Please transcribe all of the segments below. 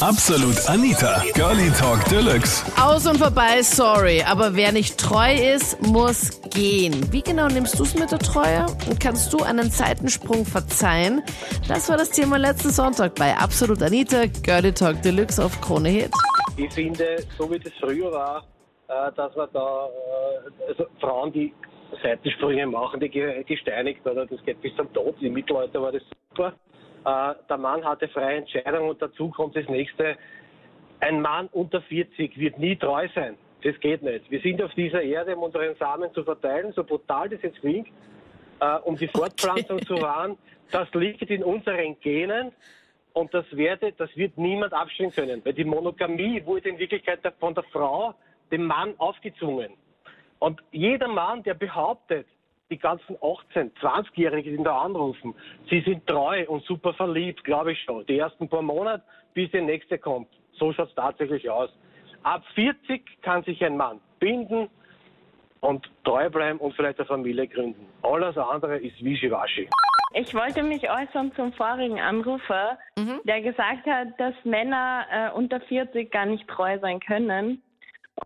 Absolut Anita, Girlie Talk Deluxe. Aus und vorbei, sorry. Aber wer nicht treu ist, muss gehen. Wie genau nimmst du es mit der Treue? Und kannst du einen Seitensprung verzeihen? Das war das Thema letzten Sonntag bei Absolut Anita, Girlie Talk Deluxe auf Krone Hit. Ich finde, so wie das früher war, äh, dass man da, äh, also Frauen, die Seitensprünge machen, die gesteinigt oder das geht bis zum Tod. Im Mittelalter war das super. Äh, der Mann hatte freie Entscheidung und dazu kommt das nächste. Ein Mann unter 40 wird nie treu sein. Das geht nicht. Wir sind auf dieser Erde, um unseren Samen zu verteilen, so brutal das jetzt klingt, äh, um die Fortpflanzung okay. zu wahren. Das liegt in unseren Genen und das, werde, das wird niemand abstellen können. Weil die Monogamie wurde in Wirklichkeit von der Frau dem Mann aufgezwungen. Und jeder Mann, der behauptet, die ganzen 18, 20-Jährigen, die da anrufen, sie sind treu und super verliebt, glaube ich schon. Die ersten paar Monate, bis der nächste kommt. So schaut es tatsächlich aus. Ab 40 kann sich ein Mann binden und treu bleiben und vielleicht eine Familie gründen. Alles andere ist Wischiwaschi. Ich wollte mich äußern zum vorigen Anrufer, mhm. der gesagt hat, dass Männer äh, unter 40 gar nicht treu sein können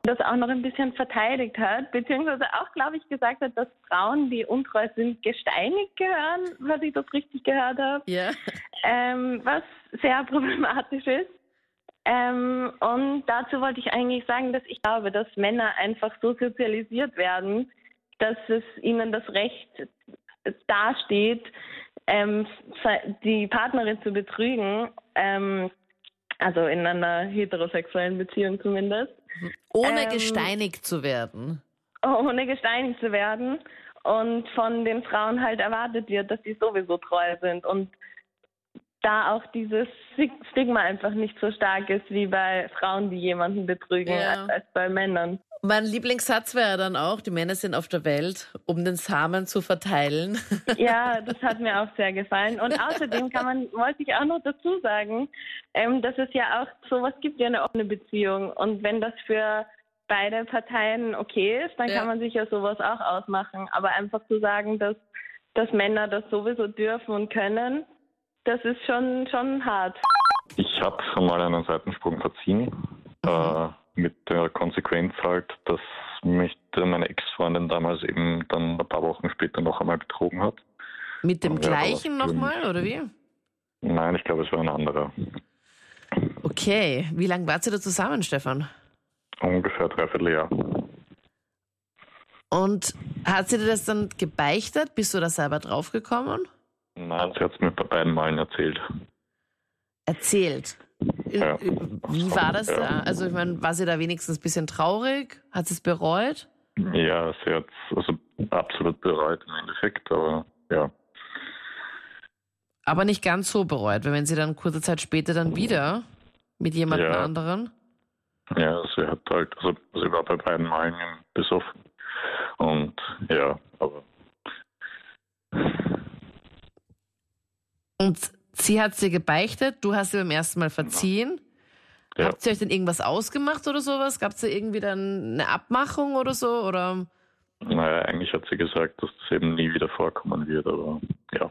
das auch noch ein bisschen verteidigt hat, beziehungsweise auch, glaube ich, gesagt hat, dass Frauen, die untreu sind, gesteinigt gehören, was ich das richtig gehört habe. Ja. Ähm, was sehr problematisch ist. Ähm, und dazu wollte ich eigentlich sagen, dass ich glaube, dass Männer einfach so sozialisiert werden, dass es ihnen das Recht dasteht, ähm, die Partnerin zu betrügen, ähm, also in einer heterosexuellen Beziehung zumindest. Ohne ähm, gesteinigt zu werden. Ohne gesteinigt zu werden. Und von den Frauen halt erwartet wird, dass sie sowieso treu sind. Und da auch dieses Stigma einfach nicht so stark ist wie bei Frauen, die jemanden betrügen, ja. als bei Männern. Mein Lieblingssatz wäre dann auch, die Männer sind auf der Welt, um den Samen zu verteilen. Ja, das hat mir auch sehr gefallen. Und außerdem kann man, wollte ich auch noch dazu sagen, ähm, dass es ja auch sowas gibt wie eine offene Beziehung. Und wenn das für beide Parteien okay ist, dann ja. kann man sich ja sowas auch ausmachen. Aber einfach zu sagen, dass, dass Männer das sowieso dürfen und können, das ist schon, schon hart. Ich habe schon mal einen Seitensprung verziehen. Mhm. Äh, mit der Konsequenz halt, dass mich meine Ex-Freundin damals eben dann ein paar Wochen später noch einmal betrogen hat. Mit dem gleichen nochmal, oder wie? Nein, ich glaube, es war ein anderer. Okay, wie lange wart ihr da zusammen, Stefan? Ungefähr dreiviertel Jahr. Und hat sie dir das dann gebeichtet? Bist du da selber draufgekommen? Nein, sie hat es mir bei beiden Malen erzählt. Erzählt? Ja. Wie war das ja. da? Also ich meine, war sie da wenigstens ein bisschen traurig? Hat sie es bereut? Ja, sie hat es also absolut bereut im Endeffekt, aber ja. Aber nicht ganz so bereut, weil wenn sie dann kurze Zeit später dann wieder mit jemand ja. anderen. Ja, sie hat halt, also sie war bei beiden Malen besoffen. Und ja, aber. Und Sie hat sie gebeichtet, du hast sie beim ersten Mal verziehen. Ja. Habt ihr euch denn irgendwas ausgemacht oder sowas? Gab es da irgendwie dann eine Abmachung oder so? Oder? Naja, eigentlich hat sie gesagt, dass das eben nie wieder vorkommen wird, aber ja.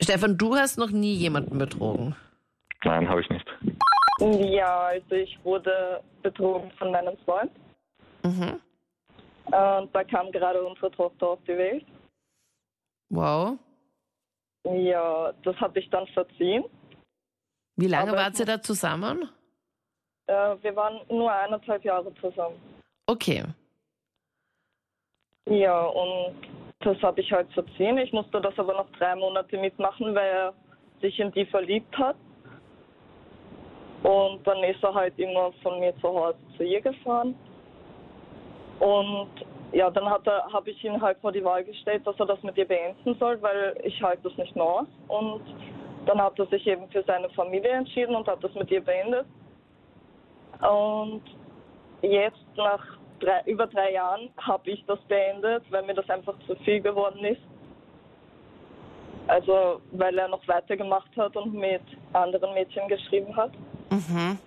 Stefan, du hast noch nie jemanden betrogen? Nein, habe ich nicht. Ja, also ich wurde betrogen von meinem Freund. Mhm. Und da kam gerade unsere Tochter auf die Welt. Wow. Ja, das habe ich dann verziehen. Wie lange wart ihr da zusammen? Äh, wir waren nur eineinhalb Jahre zusammen. Okay. Ja, und das habe ich halt verziehen. Ich musste das aber noch drei Monate mitmachen, weil er sich in die verliebt hat. Und dann ist er halt immer von mir zu Hause zu ihr gefahren. Und ja, dann habe ich ihn halt vor die Wahl gestellt, dass er das mit ihr beenden soll, weil ich halte das nicht mehr aus. Und dann hat er sich eben für seine Familie entschieden und hat das mit ihr beendet. Und jetzt nach drei, über drei Jahren habe ich das beendet, weil mir das einfach zu viel geworden ist. Also weil er noch weitergemacht hat und mit anderen Mädchen geschrieben hat. Mhm.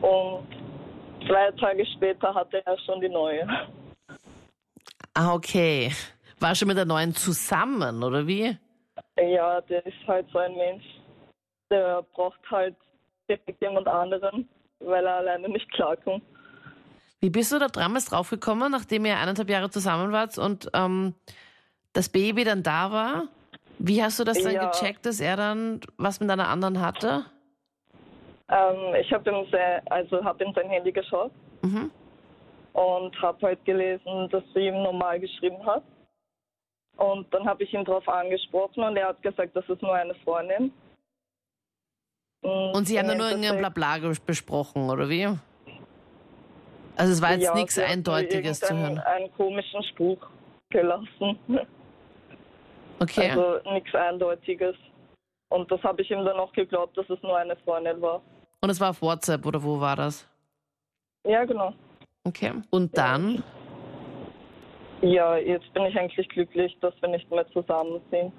Und zwei Tage später hatte er schon die neue. Ah, okay. War schon mit der neuen zusammen, oder wie? Ja, der ist halt so ein Mensch. der braucht halt direkt jemand anderen, weil er alleine nicht klarkommt. Wie bist du da damals draufgekommen, nachdem ihr eineinhalb Jahre zusammen wart und ähm, das Baby dann da war? Wie hast du das dann Ja. gecheckt, dass er dann was mit einer anderen hatte? Ähm, ich habe ihm, sehr, also hab in sein Handy geschaut Mhm. Und habe halt gelesen, dass sie ihm normal geschrieben hat. Und dann habe ich ihn darauf angesprochen und er hat gesagt, das ist nur eine Freundin. Und sie haben dann nur irgendein Blabla besprochen, oder wie? Also es war jetzt ja, nichts Eindeutiges zu hören. einen komischen Spruch gelassen. Okay. Also nichts Eindeutiges. Und das habe ich ihm dann auch geglaubt, dass es nur eine Freundin war. Und es war auf WhatsApp, oder wo war das? Ja, genau. Okay. Und dann? Ja, jetzt bin ich eigentlich glücklich, dass wir nicht mehr zusammen sind.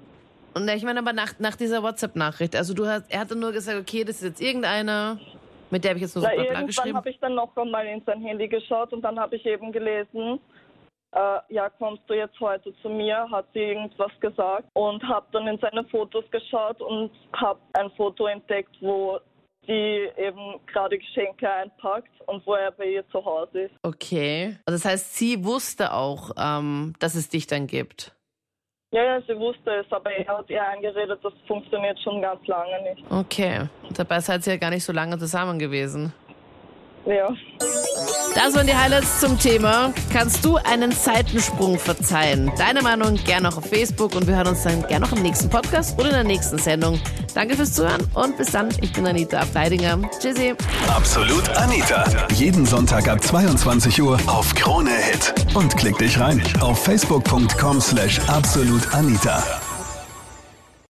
Und ich meine aber nach, nach dieser WhatsApp-Nachricht, also du hast, er hat dann nur gesagt, okay, das ist jetzt irgendeine, mit der habe ich jetzt nur so Na, irgendwann geschrieben. habe ich dann noch einmal in sein Handy geschaut und dann habe ich eben gelesen, äh, ja, kommst du jetzt heute zu mir, hat sie irgendwas gesagt und habe dann in seine Fotos geschaut und habe ein Foto entdeckt, wo die eben gerade Geschenke einpackt und wo er bei ihr zu Hause ist. Okay. Also das heißt, sie wusste auch, ähm, dass es dich dann gibt. Ja, ja, sie wusste es, aber er hat ihr eingeredet, das funktioniert schon ganz lange nicht. Okay. Dabei seid ihr ja gar nicht so lange zusammen gewesen. Ja. Das waren die Highlights zum Thema. Kannst du einen Seitensprung verzeihen? Deine Meinung gerne auch auf Facebook und wir hören uns dann gerne noch im nächsten Podcast oder in der nächsten Sendung. Danke fürs Zuhören und bis dann. Ich bin Anita Ableidinger. Tschüssi. Absolut Anita. Jeden Sonntag ab 22 Uhr auf Krone Hit. Und klick dich rein auf facebook.com slash absolutanita.